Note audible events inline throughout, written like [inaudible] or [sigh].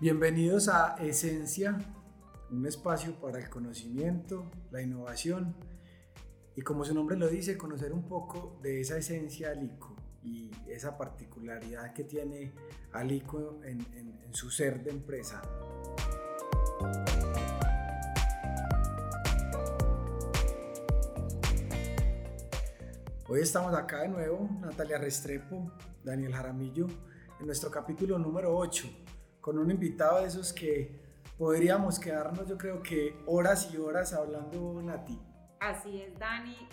Bienvenidos a Esencia, un espacio para el conocimiento, la innovación y como su nombre lo dice, conocer un poco de esa esencia Alico y esa particularidad que tiene Alico en, en su ser de empresa. Hoy estamos acá de nuevo, Natalia Restrepo, Daniel Jaramillo, en nuestro capítulo número 8 con un invitado de esos que podríamos quedarnos, yo creo que horas y horas hablando, Nati. Así es, Dani.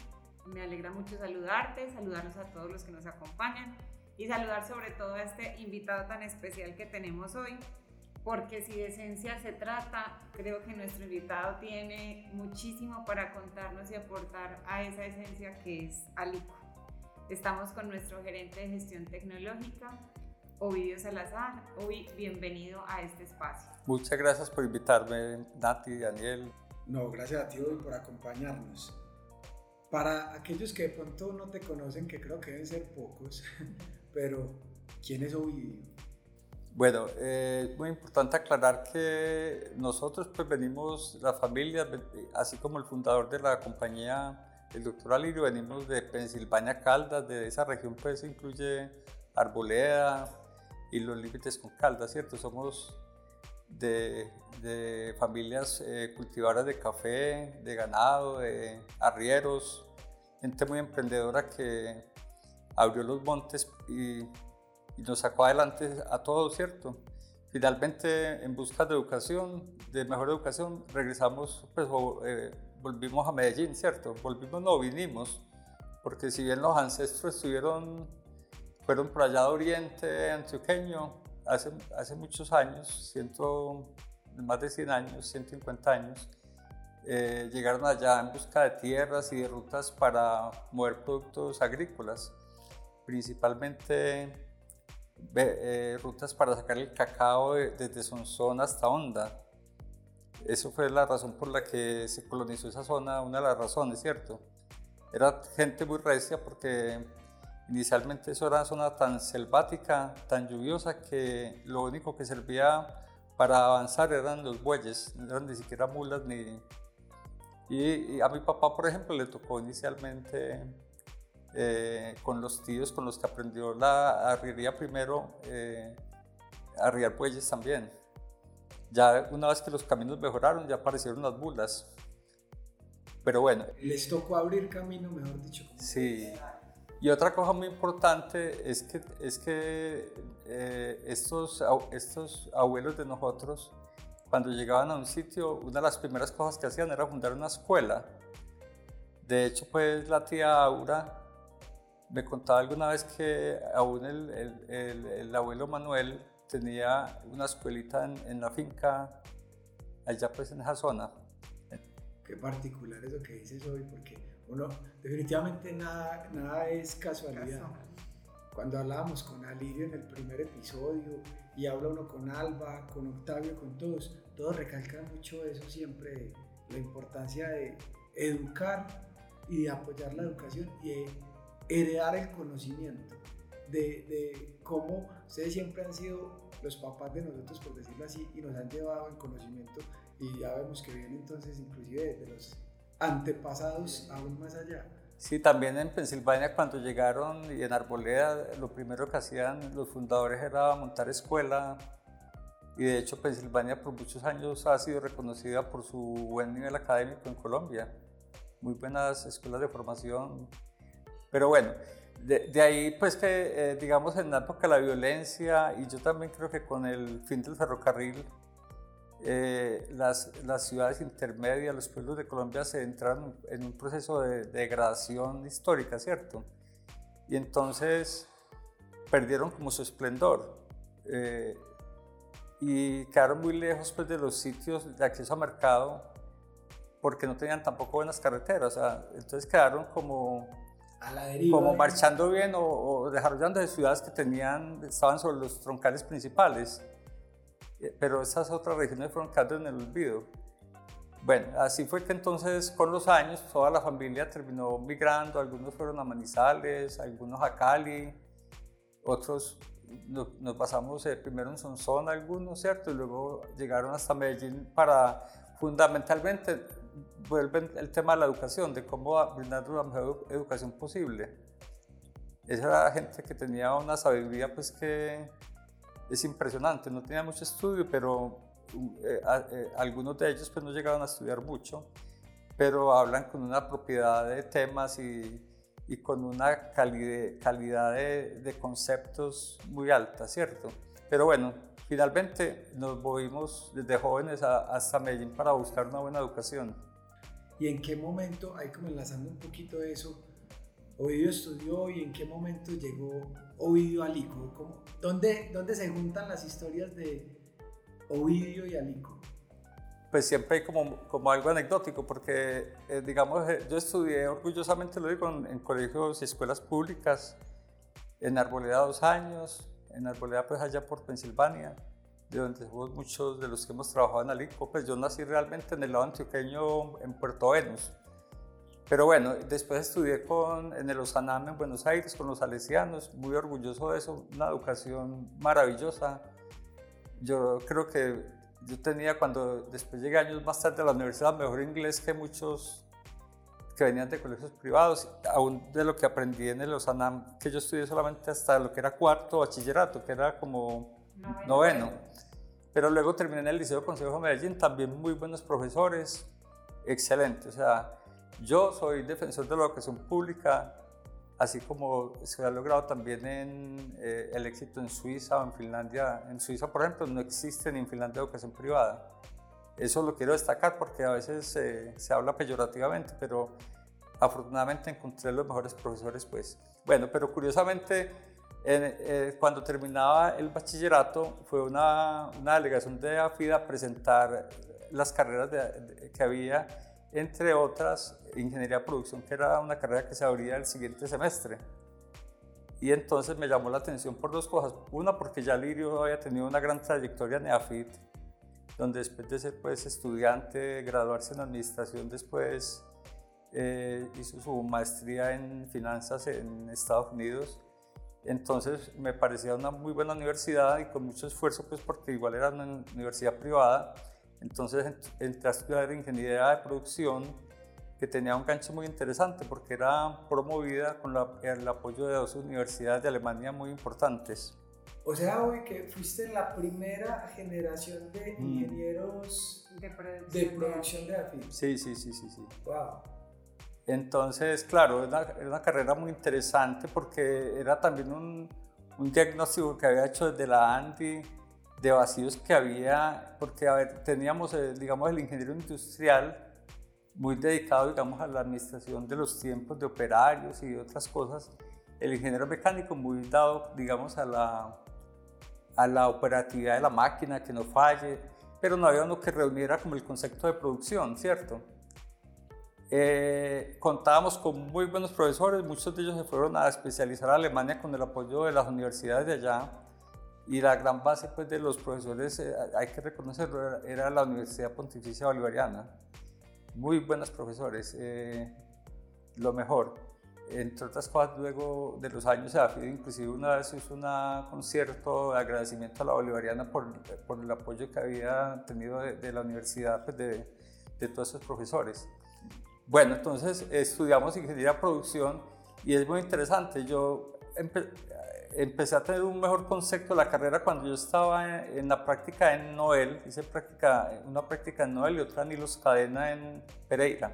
Me alegra mucho saludarte, saludarlos a todos los que nos acompañan y saludar sobre todo a este invitado tan especial que tenemos hoy, porque si de esencia se trata, creo que nuestro invitado tiene muchísimo para contarnos y aportar a esa esencia que es Alico. Estamos con nuestro gerente de gestión tecnológica, Ovidio Salazar. Hoy bienvenido a este espacio. Muchas gracias por invitarme, Nati, Daniel. No, gracias a ti hoy por acompañarnos. Para aquellos que de pronto no te conocen, que creo que deben ser pocos, [laughs] pero ¿quién es Ovidio? Bueno, eh, es muy importante aclarar que nosotros pues venimos, la familia, así como el fundador de la compañía, el doctor Alirio, venimos de Pensilvania, Caldas, de esa región pues incluye Arboleda, y los límites con Caldas, ¿cierto? Somos de, familias eh, cultivadoras de café, de ganado, de arrieros, gente muy emprendedora que abrió los montes y, nos sacó adelante a todos, ¿cierto? Finalmente, en busca de educación, de mejor educación, regresamos, pues eh, volvimos a Medellín, ¿cierto? Volvimos, no, vinimos, porque si bien los ancestros estuvieron fueron por allá de Oriente Antioqueño hace, hace muchos años, ciento, más de 100 años, 150 años. Eh, llegaron allá en busca de tierras y de rutas para mover productos agrícolas, principalmente eh, rutas para sacar el cacao desde Sonsón hasta Honda. Eso fue la razón por la que se colonizó esa zona, una de las razones, ¿cierto? Era gente muy recia porque Inicialmente eso era una zona tan selvática, tan lluviosa, que lo único que servía para avanzar eran los bueyes, no eran ni siquiera mulas ni... Y, a mi papá, por ejemplo, le tocó inicialmente eh, con los tíos con los que aprendió la arriería primero, eh, arriar bueyes también. Ya una vez que los caminos mejoraron, ya aparecieron las mulas. Pero bueno. Les tocó abrir camino, mejor dicho. Sí. Y otra cosa muy importante es que, es que eh, estos, estos abuelos de nosotros, cuando llegaban a un sitio, una de las primeras cosas que hacían era fundar una escuela. De hecho, pues la tía Aura me contaba alguna vez que aún el, el, el, abuelo Manuel tenía una escuelita en, en, la finca, allá pues en esa zona. Qué particular eso que dices hoy, porque uno, definitivamente nada, nada es casualidad. Cuando hablábamos con Alirio en el primer episodio y habla uno con Alba, con Octavio, con todos, todos recalcan mucho eso siempre, la importancia de educar y de apoyar la educación y de heredar el conocimiento, de, de cómo ustedes siempre han sido los papás de nosotros, por decirlo así, y nos han llevado el conocimiento y ya vemos que viene entonces inclusive desde los antepasados aún más allá. Sí, también en Pensilvania cuando llegaron y en Arboleda lo primero que hacían los fundadores era montar escuela y de hecho Pensilvania por muchos años ha sido reconocida por su buen nivel académico en Colombia. Muy buenas escuelas de formación. Pero bueno, de, ahí pues que eh, digamos en la época de la violencia y yo también creo que con el fin del ferrocarril eh, las, las, ciudades intermedias, los pueblos de Colombia se entraron en un proceso de, degradación histórica, ¿cierto? Y entonces perdieron como su esplendor eh, y quedaron muy lejos pues, de los sitios de acceso a mercado porque no tenían tampoco buenas carreteras, o sea, entonces quedaron como, como marchando bien o, o desarrollando de ciudades que tenían, estaban sobre los troncales principales. Eh, pero esas otras regiones fueron quedando en el olvido. Bueno, así fue que entonces con los años toda la familia terminó migrando, algunos fueron a Manizales, algunos a Cali, otros nos, pasamos eh, primero en Sonsón algunos, ¿cierto? Y luego llegaron hasta Medellín para fundamentalmente vuelven el tema de la educación, de cómo brindar la mejor educación posible. Esa era gente que tenía una sabiduría pues que es impresionante, no tenía mucho estudio, pero eh, eh, algunos de ellos pues no llegaron a estudiar mucho, pero hablan con una propiedad de temas y, y con una calidad, calidad de, de, conceptos muy alta, ¿cierto? Pero bueno, finalmente nos movimos desde jóvenes hasta Medellín para buscar una buena educación. ¿Y en qué momento, ahí como enlazando un poquito de eso, Ovidio estudió y en qué momento llegó Ovidio a Alico? ¿Dónde, ¿Dónde se juntan las historias de Ovidio y Alico? Pues siempre como, como algo anecdótico, porque eh, digamos, eh, yo estudié orgullosamente, lo digo, en, colegios y escuelas públicas, en Arboleda dos años, en Arboleda pues allá por Pensilvania, de donde somos muchos de los que hemos trabajado en Alico, pues yo nací realmente en el lado antioqueño, en Puerto Venus. Pero bueno, después estudié con, en el Osanam en Buenos Aires con los salesianos, muy orgulloso de eso, una educación maravillosa. Yo creo que yo tenía cuando después llegué años más tarde a la universidad mejor inglés que muchos que venían de colegios privados, aún de lo que aprendí en el Osanam, que yo estudié solamente hasta lo que era cuarto bachillerato, que era como noveno. Pero luego terminé en el Liceo Consejo de Medellín, también muy buenos profesores, excelente. O sea, yo soy defensor de la educación pública, así como se ha logrado también en eh, el éxito en Suiza o en Finlandia. En Suiza, por ejemplo, no existe ni en Finlandia educación privada. Eso lo quiero destacar porque a veces se habla peyorativamente, pero afortunadamente encontré los mejores profesores, pues. Bueno, pero curiosamente eh, cuando terminaba el bachillerato, fue una, una, delegación de AFIDA a presentar las carreras que había, entre otras, Ingeniería de Producción, que era una carrera que se abría el siguiente semestre. Y entonces me llamó la atención por dos cosas. Una, porque ya Lirio había tenido una gran trayectoria en EAFID, donde después de ser pues, estudiante, graduarse en administración, después eh, hizo su maestría en finanzas en Estados Unidos entonces me parecía una muy buena universidad y con mucho esfuerzo, pues porque igual era una universidad privada. Entonces entré a estudiar ingeniería de producción, que tenía un gancho muy interesante porque era promovida con el apoyo de dos universidades de Alemania muy importantes. O sea, hoy que fuiste la primera generación de mm. ingenieros de producción de, producción de AFI. Sí, sí, sí, sí, sí. Wow. Entonces, claro, era una, carrera muy interesante porque era también un, un, diagnóstico que había hecho desde la ANDI de vacíos que había, porque a ver, teníamos, eh, digamos, el ingeniero industrial muy dedicado, digamos, a la administración de los tiempos de operarios y otras cosas, el ingeniero mecánico muy dado, digamos, a la, a la operatividad de la máquina, que no falle, pero no había uno que reuniera como el concepto de producción, ¿cierto? Eh, contábamos con muy buenos profesores, muchos de ellos se fueron a especializar a Alemania con el apoyo de las universidades de allá y la gran base pues, de los profesores, eh, hay que reconocerlo, era la Universidad Pontificia Bolivariana. Muy buenos profesores, eh, lo mejor. Entre otras cosas, luego de los años se ha inclusive una vez hizo un concierto de agradecimiento a la Bolivariana por, por el apoyo que había tenido de, la universidad, pues, de, de todos esos profesores. Bueno, entonces estudiamos ingeniería de producción y es muy interesante. Yo empecé a tener un mejor concepto de la carrera cuando yo estaba en, la práctica en Noel, hice práctica, una práctica en Noel y otra en Hilos Cadena en Pereira,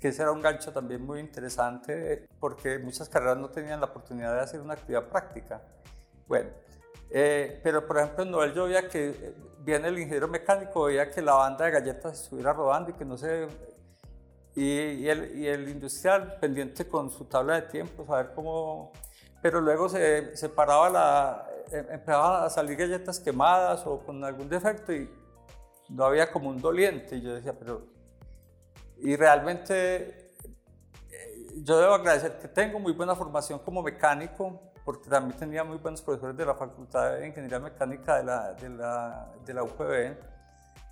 que ese era un gancho también muy interesante porque muchas carreras no tenían la oportunidad de hacer una actividad práctica. Bueno, eh, pero por ejemplo en Noel yo veía que eh, viene el ingeniero mecánico, veía que la banda de galletas estuviera rodando y que no se y, el, y, el, industrial pendiente con su tabla de tiempos, a ver cómo... Pero luego se, paraba la... Em, empezaban a salir galletas quemadas o con algún defecto y no había como un doliente. Y yo decía, pero... Y realmente eh, yo debo agradecer que tengo muy buena formación como mecánico, porque también tenía muy buenos profesores de la Facultad de Ingeniería Mecánica de la, de la, de la UPB,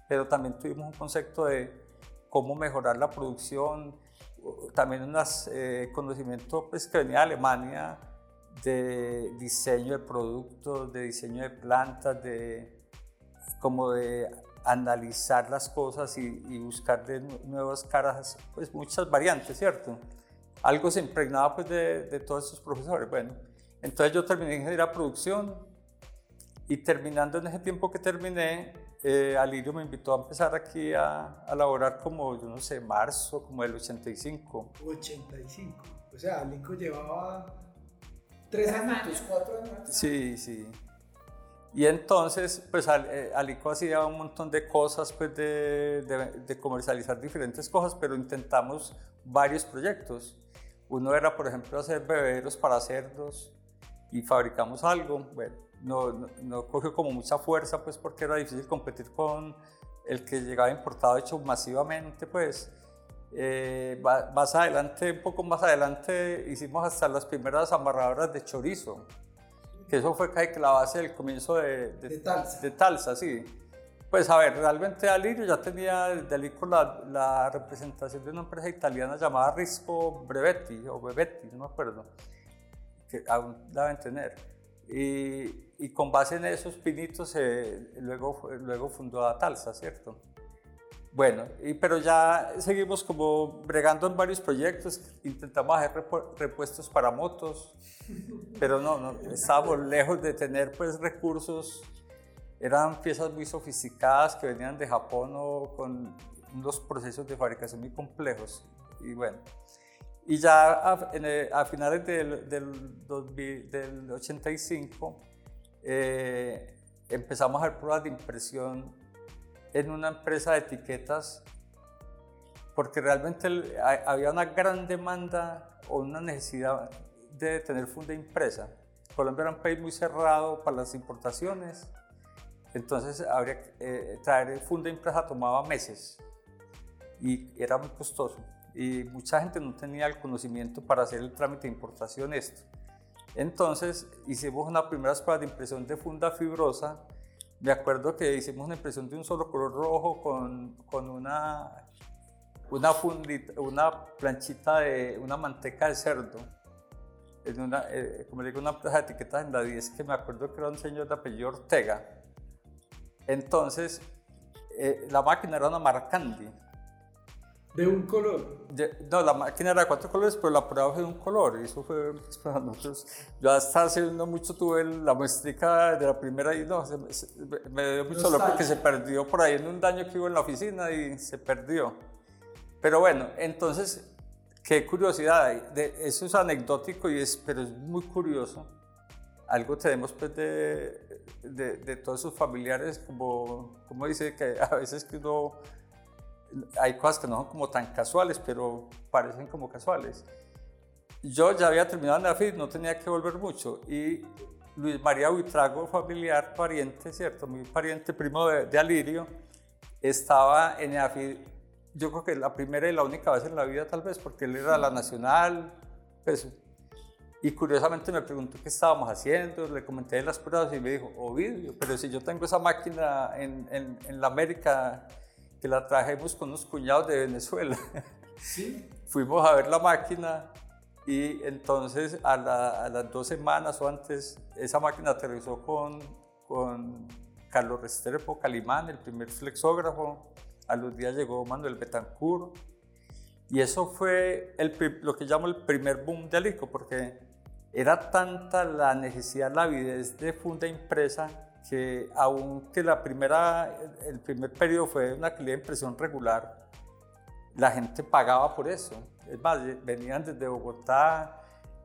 pero también tuvimos un concepto de cómo mejorar la producción, también unos eh, conocimientos pues, que venía de Alemania, de diseño de productos, de diseño de plantas, de como de analizar las cosas y, buscar de nuevas caras, pues muchas variantes, ¿cierto? Algo se impregnaba pues de, de todos estos profesores. Bueno, entonces yo terminé ingeniería de producción y terminando en ese tiempo que terminé, eh, Alirio me invitó a empezar aquí a, a laborar como, yo no sé, marzo, como el 85. 85. O sea, Alico llevaba tres años, cuatro años. Sí, sí. Y entonces, pues eh, Alico hacía un montón de cosas, pues de, de, comercializar diferentes cosas, pero intentamos varios proyectos. Uno era, por ejemplo, hacer bebederos para cerdos y fabricamos algo. Bueno, no, no, cogió como mucha fuerza, pues porque era difícil competir con el que llegaba importado hecho masivamente, pues. Eh, más adelante, un poco más adelante, hicimos hasta las primeras amarradoras de chorizo que eso fue casi que la base del comienzo de, de, Talsa. de Talsa, sí. Pues a ver, realmente Alirio ya tenía desde Alico la, la, representación de una empresa italiana llamada Risco Brevetti o Bevetti, no me acuerdo, que aún deben tener. Y, y con base en esos pinitos eh, luego, luego fundó a Talsa, ¿cierto? Bueno, y, pero ya seguimos como bregando en varios proyectos, intentamos hacer repuestos para motos, pero no, no, estábamos lejos de tener pues recursos, eran piezas muy sofisticadas que venían de Japón o con unos procesos de fabricación muy complejos, y bueno, y ya a, finales del, del, del 85 eh, empezamos a hacer pruebas de impresión en una empresa de etiquetas porque realmente había una gran demanda o una necesidad de tener funda impresa. Colombia era un país muy cerrado para las importaciones, entonces habría, eh, traer funda impresa tomaba meses y era muy costoso y mucha gente no tenía el conocimiento para hacer el trámite de importación esto. Entonces hicimos una primera prueba de impresión de funda fibrosa me acuerdo que hicimos una impresión de un solo color rojo con, con una, una, fundita, una planchita de una manteca de cerdo. En una, eh, como le digo, una empresa de etiquetas en la 10 que me acuerdo que era un señor de apellido Ortega. Entonces, eh, la máquina era una Marcandi ¿De un color? no, la máquina era de cuatro colores, pero la prueba fue de un color. Y eso fue pues, para nosotros. Yo hasta hace no mucho tuve la muestrica de la primera y no, me dio mucho dolor porque se perdió por ahí en un daño que hubo en la oficina y se perdió. Pero bueno, entonces, qué curiosidad. De, eso es anecdótico, y es, pero es muy curioso. Algo tenemos pues de, de, de todos sus familiares, como, como dice que a veces que uno hay cosas que no son como tan casuales, pero parecen como casuales. Yo ya había terminado en AFID, no tenía que volver mucho. Y Luis María Buitrago, familiar, pariente, ¿cierto? Mi pariente primo de, Alirio, estaba en AFID, yo creo que la primera y la única vez en la vida tal vez, porque él era la nacional. Pues, y curiosamente me preguntó qué estábamos haciendo, le comenté las pruebas y me dijo, Ovidio, pero si yo tengo esa máquina en, en, en la América que la trajimos con unos cuñados de Venezuela. [laughs] ¿Sí? Fuimos a ver la máquina y entonces a, las dos semanas o antes esa máquina aterrizó con, con Carlos Restrepo Calimán, el primer flexógrafo. A los días llegó Manuel Betancourt. Y eso fue el, lo que llamo el primer boom de Alico, porque era tanta la necesidad, la avidez de funda impresa que aunque la primera, el primer periodo fue una calidad de impresión regular, la gente pagaba por eso. Es más, venían desde Bogotá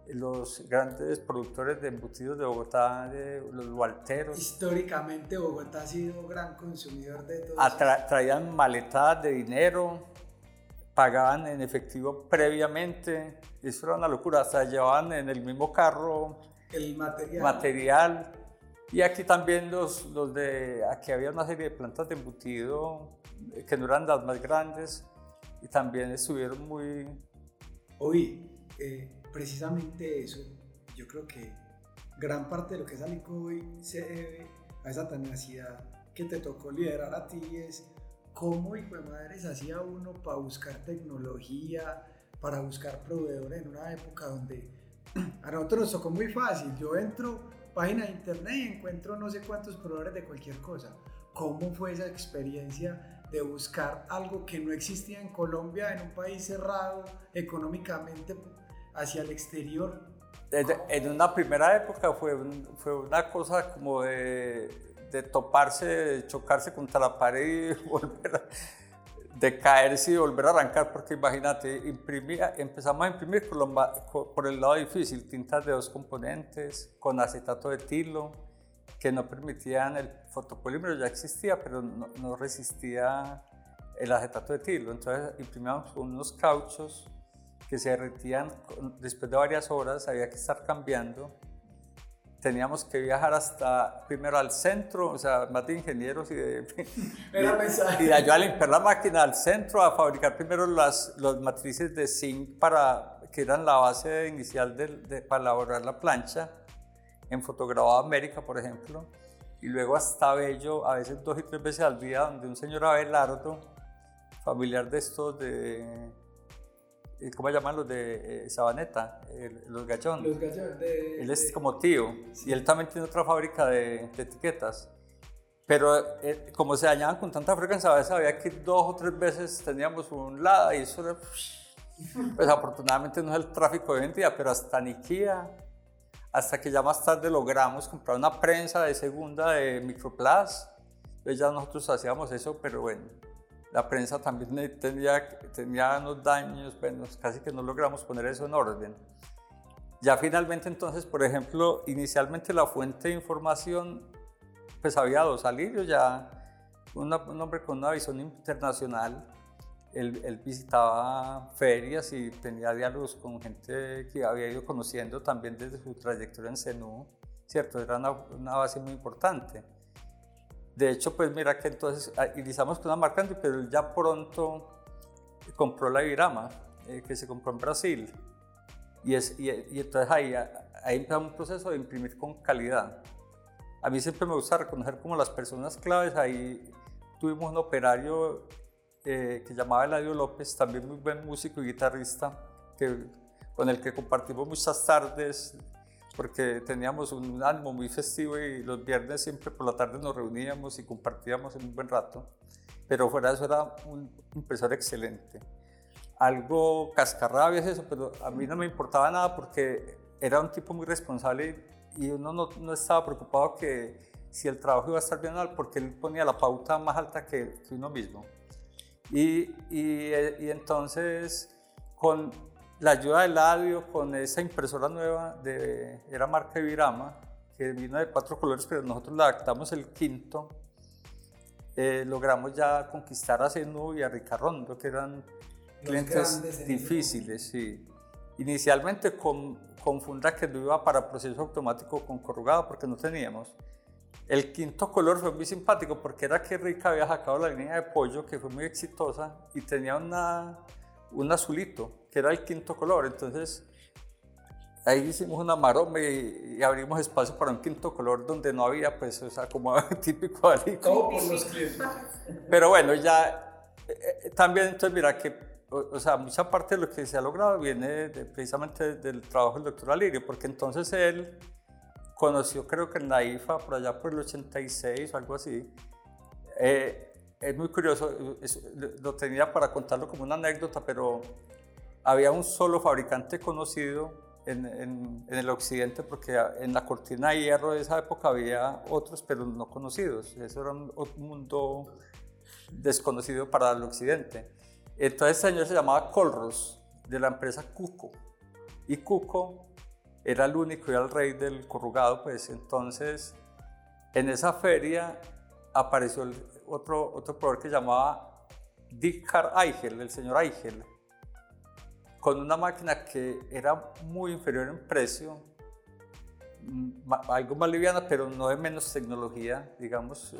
los grandes productores de embutidos de Bogotá, de los walteros. Históricamente Bogotá ha sido gran consumidor de todo Traían maletadas de dinero, pagaban en efectivo previamente, eso era una locura, hasta llevaban en el mismo carro el material. material y aquí también los, los de, aquí había una serie de plantas de embutido eh, que no eran las más grandes y también estuvieron muy... Oí, eh, precisamente eso, yo creo que gran parte de lo que es Alico hoy se debe a esa tenacidad que te tocó liderar a ti es cómo hijo de madres hacía uno para buscar tecnología, para buscar proveedores en una época donde [clears throat] a nosotros nos tocó muy fácil. Yo entro, página de internet y encuentro no sé cuántos proveedores de cualquier cosa. ¿Cómo fue esa experiencia de buscar algo que no existía en Colombia, en un país cerrado económicamente hacia el exterior? En una primera época fue, fue una cosa como de, de toparse, de chocarse contra la pared y [laughs] volver a de caerse y volver a arrancar, porque imagínate, imprimía, empezamos a imprimir por, por, el lado difícil, tintas de dos componentes, con acetato de tilo, que no permitían, el fotopolímero ya existía, pero no, no resistía el acetato de tilo. Entonces imprimíamos unos cauchos que se derretían después de varias horas, había que estar cambiando teníamos que viajar hasta, primero al centro, o sea, más de ingenieros y de... [laughs] y de ayudar a limpiar la máquina al centro a fabricar primero las, las matrices de zinc para, que eran la base inicial de, para elaborar la plancha, en Fotograbado América, por ejemplo, y luego hasta Bello, a veces dos y tres veces al día, donde un señor Abelardo, familiar de estos de ¿cómo llaman los de eh, Sabaneta? los Gallón. Los Gallón. él es como tío y él también tiene otra fábrica de, etiquetas. Pero eh, como se dañaban con tanta frecuencia, a veces había que dos o tres veces teníamos un lado y eso era... [laughs] Pues afortunadamente no es el tráfico de día, pero hasta Nikia, hasta que ya más tarde logramos comprar una prensa de segunda de Microplas, pues ya nosotros hacíamos eso, pero bueno, la prensa también tenía, tenía unos daños, bueno, casi que no logramos poner eso en orden. Ya finalmente entonces, por ejemplo, inicialmente la fuente de información, pues había dos, Alirio ya, un hombre con una visión internacional, él, visitaba ferias y tenía diálogos con gente que había ido conociendo también desde su trayectoria en CENU, ¿cierto? Era una base muy importante. De hecho, pues mira que entonces ah, iniciamos con una marca, pero ya pronto compró la Ibirama, eh, que se compró en Brasil. Y, es, y, entonces ahí, ahí empezamos un proceso de imprimir con calidad. A mí siempre me gusta reconocer como las personas claves. Ahí tuvimos un operario eh, que llamaba Eladio López, también muy buen músico y guitarrista, que, con el que compartimos muchas tardes porque teníamos un ánimo muy festivo y los viernes siempre por la tarde nos reuníamos y compartíamos en un buen rato. Pero fuera de eso era un impresor excelente. Algo cascarrabias eso, pero a mí no me importaba nada porque era un tipo muy responsable y uno no, no estaba preocupado que si el trabajo iba a estar bien porque él ponía la pauta más alta que, que uno mismo. Y, y, y entonces, con la ayuda de Ladio con esa impresora nueva, de, era marca Virama, que vino de cuatro colores, pero nosotros le adaptamos el quinto. Eh, logramos ya conquistar a Zenú y a Ricarrondo, que eran clientes difíciles. Sí. Inicialmente con, con Funda que no iba para proceso automático con corrugado porque no teníamos. El quinto color fue muy simpático porque era que Rica había sacado la línea de pollo que fue muy exitosa y tenía una, un azulito que era el quinto color. Entonces, ahí hicimos una maroma y, abrimos espacio para un quinto color donde no había, pues, o sea, como [laughs] típico alico. por los clientes. Pero bueno, ya eh, eh, también, entonces, mira que, o, sea, mucha parte de lo que se ha logrado viene precisamente del trabajo del doctor Alirio, porque entonces él conoció, creo que en la IFA, por allá por el 86 o algo así. Eh, es muy curioso, lo tenía para contarlo como una anécdota, pero había un solo fabricante conocido en, en, el occidente porque en la cortina de hierro de esa época había otros pero no conocidos. Eso era un, mundo desconocido para el occidente. Entonces este señor se llamaba Colros de la empresa Cuco y Cuco era el único y el rey del corrugado pues entonces en esa feria apareció otro, otro proveedor que llamaba Dickard Eigel, el señor Eigel con una máquina que era muy inferior en precio, mm, algo más liviana, pero no de menos tecnología, digamos, eh,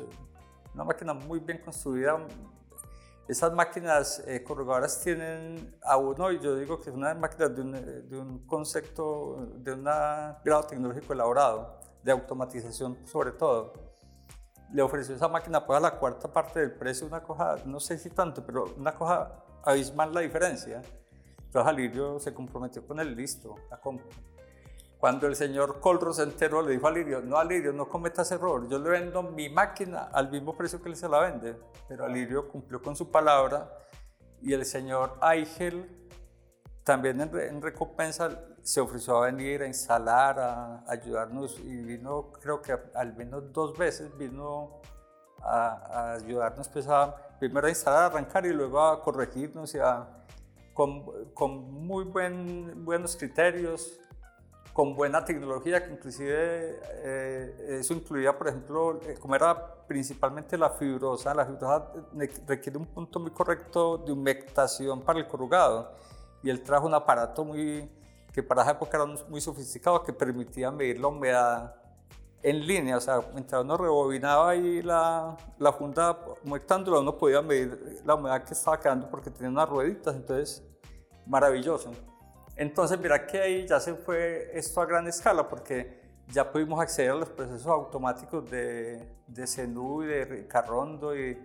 una máquina muy bien construida. Esas máquinas eh, corrugadoras tienen a uno, y yo digo que es una máquina de un, de un concepto, de un grado tecnológico elaborado, de automatización sobre todo. Le ofreció esa máquina pues a la cuarta parte del precio, una cosa, no sé si tanto, pero una cosa abismal la diferencia. Entonces Alirio se comprometió con él, listo, la compra. cuando el señor Colro se enteró, le dijo a Lirio, no Alirio, no cometas error, yo le vendo mi máquina al mismo precio que él se la vende. Pero Alirio cumplió con su palabra y el señor Ángel también en, recompensa se ofreció a venir a instalar, a, ayudarnos y vino, creo que al menos dos veces vino a, ayudarnos pues a, primero a instalar, a arrancar y luego a corregirnos y a, con, con muy buen, buenos criterios con buena tecnología, que inclusive eh, eso incluía, por ejemplo, eh, como era principalmente la fibrosa, la fibrosa requiere un punto muy correcto de humectación para el corrugado, y él trajo un aparato muy, que para esa época era muy sofisticado, que permitía medir la humedad en línea, o sea, mientras uno rebobinaba ahí la, la funda humectándola, uno podía medir la humedad que estaba quedando porque tenía unas rueditas, entonces, maravilloso. Entonces, mira que ahí ya se fue esto a gran escala porque ya pudimos acceder a los procesos automáticos de, de Zenú y de Carrondo y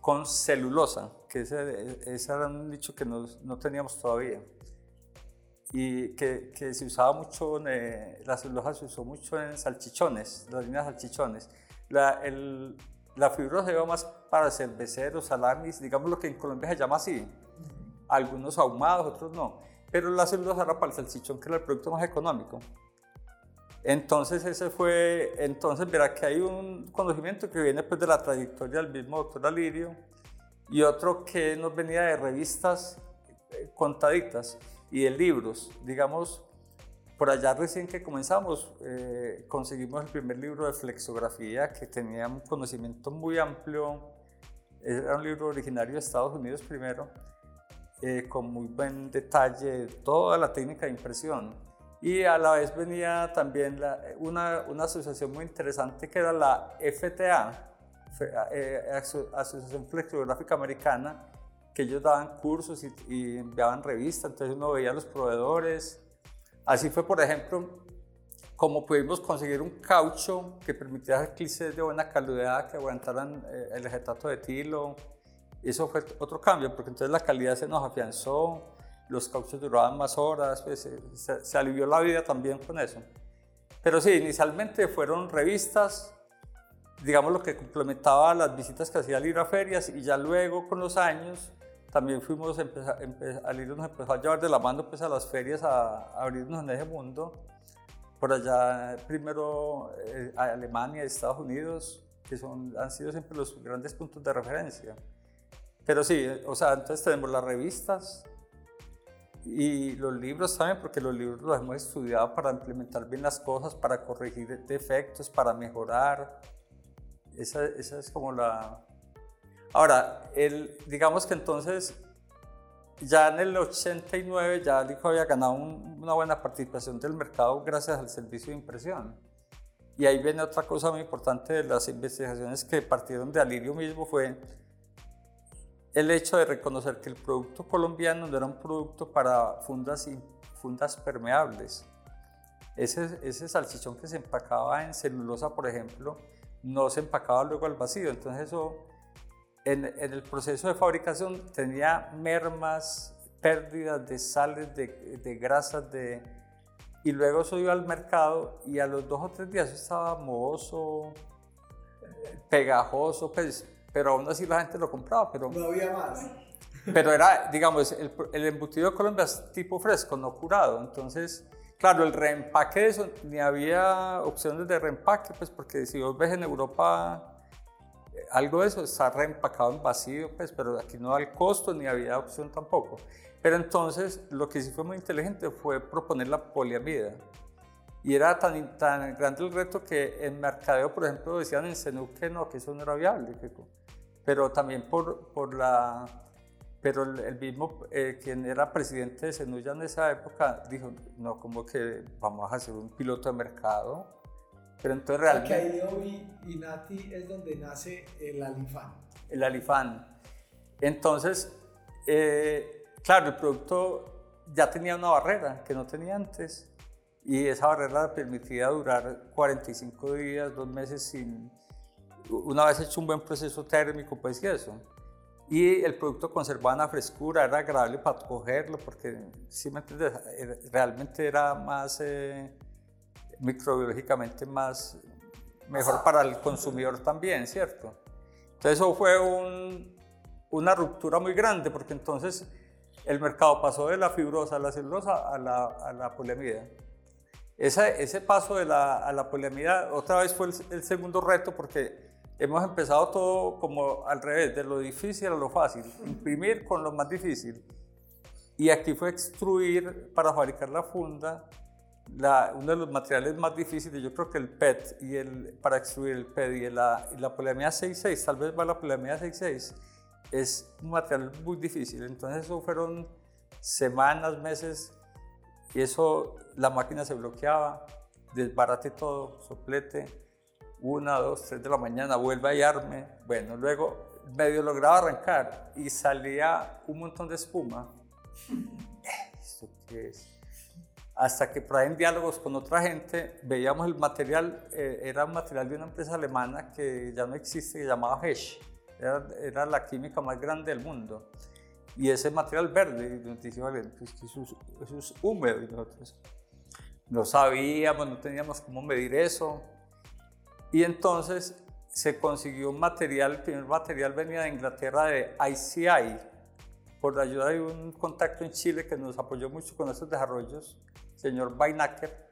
con celulosa, que ese, ese era un dicho que no teníamos todavía. Y que, que se usaba mucho, eh, la celulosa se usó mucho en salchichones, las líneas salchichones. La, el, la fibra se iba más para cerveceros, salamis, digamos lo que en Colombia se llama así. Algunos ahumados, otros no pero la celulosa era para el salchichón, que era el producto más económico. Entonces ese fue, entonces verá que hay un conocimiento que viene pues de la trayectoria del mismo doctor Alirio y otro que nos venía de revistas eh, contaditas y de libros, digamos, por allá recién que comenzamos eh, conseguimos el primer libro de flexografía que tenía un conocimiento muy amplio, era un libro originario de Estados Unidos primero, eh, con muy buen detalle toda la técnica de impresión. Y a la vez venía también una, una, asociación muy interesante que era la FTA, eh, Asociación Flexográfica Americana, que ellos daban cursos y, y, enviaban revistas, entonces uno veía a los proveedores. Así fue, por ejemplo, como pudimos conseguir un caucho que permitía hacer clices de buena calidad que aguantaran eh, el ejectato de tilo, eso fue otro cambio, porque entonces la calidad se nos afianzó, los cauchos duraban más horas, pues, se, alivió la vida también con eso. Pero sí, inicialmente fueron revistas, digamos lo que complementaba las visitas que hacía al ir a ferias y ya luego con los años también fuimos, ir nos empezó a llevar de la mano pues, a las ferias a, abrirnos en ese mundo. Por allá primero eh, Alemania y Estados Unidos, que son, han sido siempre los grandes puntos de referencia. Pero sí, o sea, entonces tenemos las revistas y los libros también, porque los libros los hemos estudiado para implementar bien las cosas, para corregir defectos, para mejorar. Esa, esa es como la... Ahora, el, digamos que entonces ya en el 89 ya Lico había ganado una buena participación del mercado gracias al servicio de impresión. Y ahí viene otra cosa muy importante de las investigaciones que partieron de Alirio mismo, fue el hecho de reconocer que el producto colombiano no era un producto para fundas, fundas permeables. Ese, ese salchichón que se empacaba en celulosa, por ejemplo, no se empacaba luego al vacío. Entonces eso, en, en el proceso de fabricación tenía mermas, pérdidas de sales, de, de grasas, de, y luego eso iba al mercado y a los dos o tres días estaba mohoso, pegajoso, pues pero aún así la gente lo compraba. Pero, no había más. Pero era, digamos, el, el embutido de Colombia es tipo fresco, no curado. Entonces, claro, el reempaque de eso, ni había opciones de reempaque, pues porque si vos ves en Europa algo de eso está reempacado en vacío, pues, pero aquí no da el costo ni había opción tampoco. Pero entonces lo que sí fue muy inteligente fue proponer la poliamida. Y era tan, tan grande el reto que en mercadeo, por ejemplo, decían en Senú que no, que eso no era viable. pero también por, por la... Pero el, mismo, eh, quien era presidente de Senú ya en esa época, dijo, no, como que vamos a hacer un piloto de mercado. Pero entonces realmente... ahí de y Nati es donde nace el Alifán. El Alifán. Entonces, eh, claro, el producto ya tenía una barrera que no tenía antes y esa barrera permitía durar 45 días, dos meses sin, una vez hecho un buen proceso térmico, pues y eso. Y el producto conservaba una frescura, era agradable para cogerlo, porque si me entiendes, realmente era más, eh, microbiológicamente más, mejor para el consumidor también, ¿cierto? Entonces eso fue un, una ruptura muy grande porque entonces el mercado pasó de la fibrosa a la celulosa a la, a la poliamida. Ese, ese paso de la, a la poliamida otra vez fue el, segundo reto porque hemos empezado todo como al revés, de lo difícil a lo fácil, imprimir con lo más difícil. Y aquí fue extruir para fabricar la funda, la, uno de los materiales más difíciles, yo creo que el PET, y el, para extruir el PET y la, y la poliamida 6.6, tal vez va la poliamida 6.6, es un material muy difícil. Entonces eso fueron semanas, meses, y eso la máquina se bloqueaba, desbarate todo, soplete, una, dos, tres de la mañana, vuelve a hallarme. Bueno, luego medio lograba arrancar y salía un montón de espuma. [laughs] ¿Esto qué es? Hasta que por ahí en diálogos con otra gente veíamos el material, eh, era un material de una empresa alemana que ya no existe, que llamaba Hesch era, la química más grande del mundo. Y ese material verde, nos pues eso, es húmedo. Y nosotros no sabíamos, no teníamos cómo medir eso. Y entonces se consiguió un material, el primer material venía de Inglaterra de ICI, por la ayuda de un contacto en Chile que nos apoyó mucho con estos desarrollos, señor Bainacker.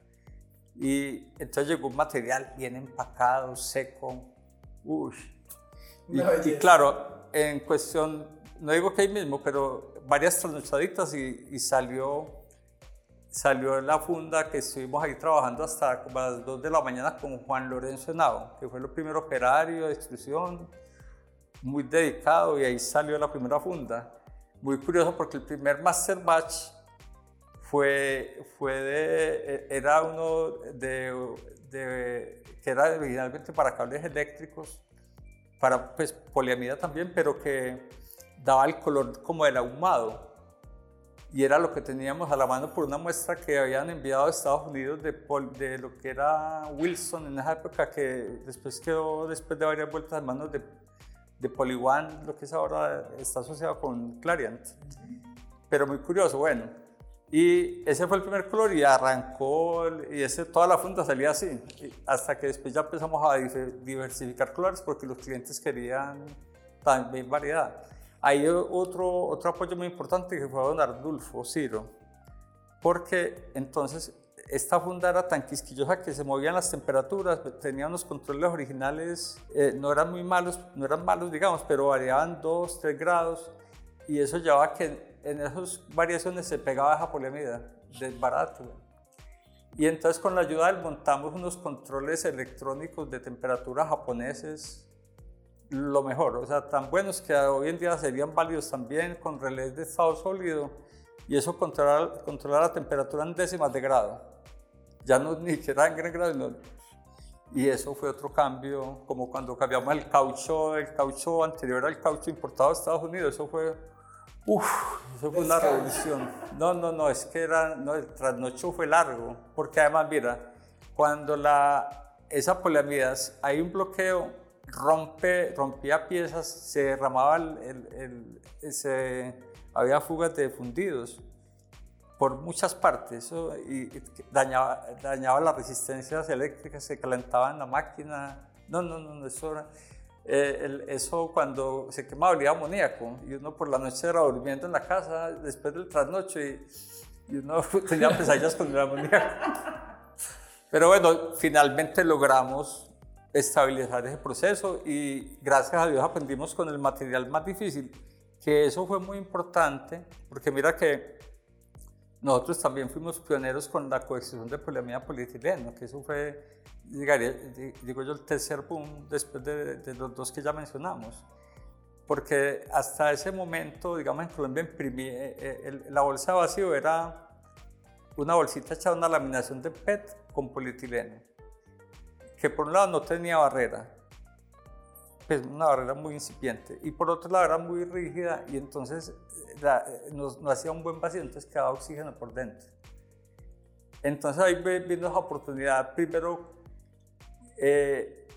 Y entonces llegó un material bien empacado, seco. Uy, y, claro, en cuestión, no digo que ahí mismo, pero varias trasnochaditas y, y, salió, salió la funda que estuvimos ahí trabajando hasta como las 2 de la mañana con Juan Lorenzo Henao, que fue el primer operario de extrusión, muy dedicado y ahí salió la primera funda. Muy curioso porque el primer master batch fue, fue de, era uno de, de, que era originalmente para cables eléctricos para pues, poliamida también, pero que daba el color como del ahumado. Y era lo que teníamos a la mano por una muestra que habían enviado a Estados Unidos de, de lo que era Wilson en esa época, que después quedó, después de varias vueltas en manos de, de lo que es ahora, está asociado con Clariant. Pero muy curioso, bueno. Y ese fue el primer color y arrancó, y ese, toda la funda salía así, hasta que después ya empezamos a diversificar colores porque los clientes querían también variedad. Hay otro, otro apoyo muy importante que fue don Ardulfo Ciro, porque entonces esta funda era tan quisquillosa que se movían las temperaturas, tenía unos controles originales, eh, no eran muy malos, no eran malos digamos, pero variaban 2, 3 grados y eso llevaba a que en esas variaciones se pegaba esa poliamida, desbarato. Y entonces con la ayuda del montamos unos controles electrónicos de temperatura japoneses, lo mejor, o sea, tan buenos que hoy en día serían válidos también con relés de estado sólido y eso controlar, controlar la temperatura en décimas de grado. Ya no ni siquiera en grados, y eso fue otro cambio, como cuando cambiamos el caucho, el caucho anterior al caucho importado de Estados Unidos, eso fue Uf, eso fue una revolución. No, no, no, es que era, no, el trasnocho fue largo, porque además, mira, cuando la, esa poliamidas, hay un bloqueo, rompe, rompía piezas, se derramaba el, el, había fugas de fundidos por muchas partes y, dañaba, dañaba las resistencias eléctricas, se calentaban la máquina. No, no, no, eso era, eh, eso cuando se quemaba olía amoníaco y uno por la noche era durmiendo en la casa después del trasnocho y, y uno [laughs] tenía pesadillas con el amoníaco. Pero bueno, finalmente logramos estabilizar ese proceso y gracias a Dios aprendimos con el material más difícil, que eso fue muy importante, porque mira que nosotros también fuimos pioneros con la coextrusión de poliamida polietileno, que eso fue digo yo, el tercer boom después de, los dos que ya mencionamos. Porque hasta ese momento, digamos, en Colombia imprimí, eh, eh, la bolsa vacío era una bolsita hecha de una laminación de PET con polietileno, que por un lado no tenía barrera, pues una barrera muy incipiente, y por otro lado era muy rígida y entonces eh, no, hacía un buen vacío, entonces quedaba oxígeno por dentro. Entonces ahí vino esa oportunidad, primero eh,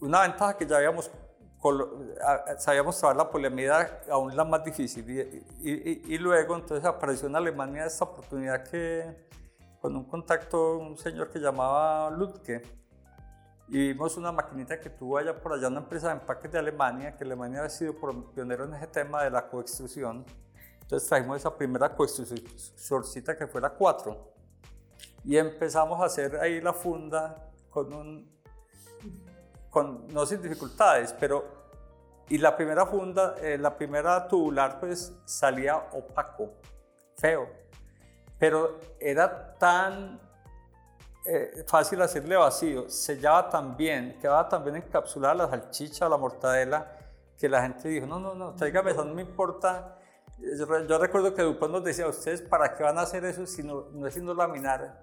una ventaja que ya habíamos, sabíamos trabajar la poliamida aún la más difícil y, y, luego entonces apareció en Alemania esta oportunidad que, con un contacto, un señor que llamaba Lutke, y vimos una maquinita que tuvo allá por allá una empresa de empaques de Alemania, que Alemania había sido pionero en ese tema de la coextrusión. Entonces trajimos esa primera coextrusorcita que fue la 4 y empezamos a hacer ahí la funda con un, con, no sin dificultades, pero y la primera funda, eh, la primera tubular pues salía opaco, feo, pero era tan eh, fácil hacerle vacío, sellaba tan bien, quedaba tan bien encapsulada la salchicha o la mortadela, que la gente dijo, no, no, no, tráigame eso, no me importa. Yo, recuerdo que Dupont nos decía, ¿ustedes para qué van a hacer eso si no, no es sino laminar?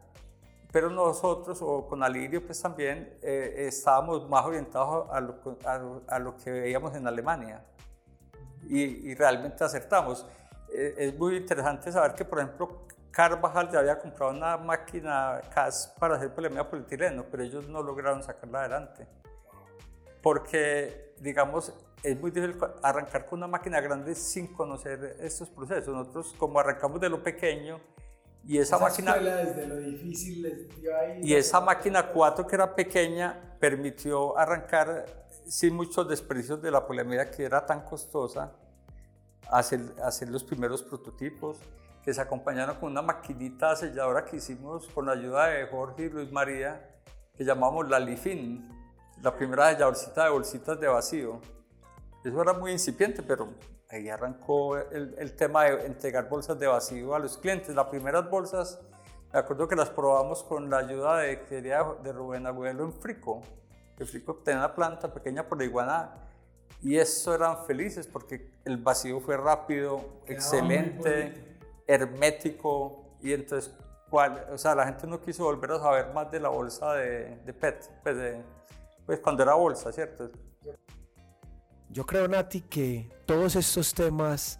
Pero nosotros, o con Alirio, pues también eh, estábamos más orientados a lo, a, lo, que veíamos en Alemania. Y, y realmente acertamos. Eh, es muy interesante saber que, por ejemplo, Carvajal ya había comprado una máquina CAS para hacer polimia polietileno, pero ellos no lograron sacarla adelante. Porque, digamos, es muy difícil arrancar con una máquina grande sin conocer estos procesos. Nosotros, como arrancamos de lo pequeño, y esa, máquina... Desde lo difícil les dio ahí y esa máquina 4 que era pequeña permitió arrancar sin muchos desperdicios de la polimia que era tan costosa, hacer, hacer los primeros prototipos que se acompañaron con una maquinita selladora que hicimos con la ayuda de Jorge y Luis María, que llamamos la Lifin, la primera selladorcita de bolsitas de vacío. Eso era muy incipiente, pero ahí arrancó el, el, tema de entregar bolsas de vacío a los clientes. Las primeras bolsas, me acuerdo que las probamos con la ayuda de, de Rubén Agüelo en Frico. Que Frico tenía una planta pequeña por la iguana y eso eran felices porque el vacío fue rápido, excelente hermético y entonces o sea, la gente no quiso volver a saber más de la bolsa de, de PET, pues, de, pues cuando era bolsa, ¿cierto? Yo creo, Nati, que todos estos temas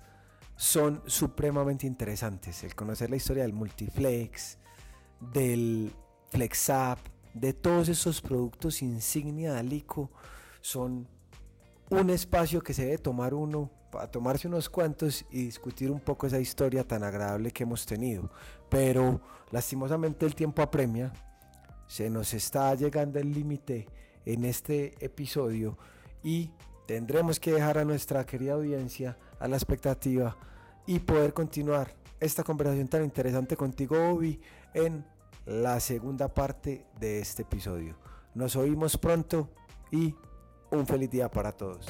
son supremamente interesantes. El conocer la historia del multiflex, del FlexApp, de todos esos productos insignia de Alico, son un espacio que se debe tomar uno a tomarse unos cuantos y discutir un poco esa historia tan agradable que hemos tenido. Pero lastimosamente el tiempo apremia, se nos está llegando el límite en este episodio y tendremos que dejar a nuestra querida audiencia a la expectativa y poder continuar esta conversación tan interesante contigo, Obi, en la segunda parte de este episodio. Nos oímos pronto y un feliz día para todos.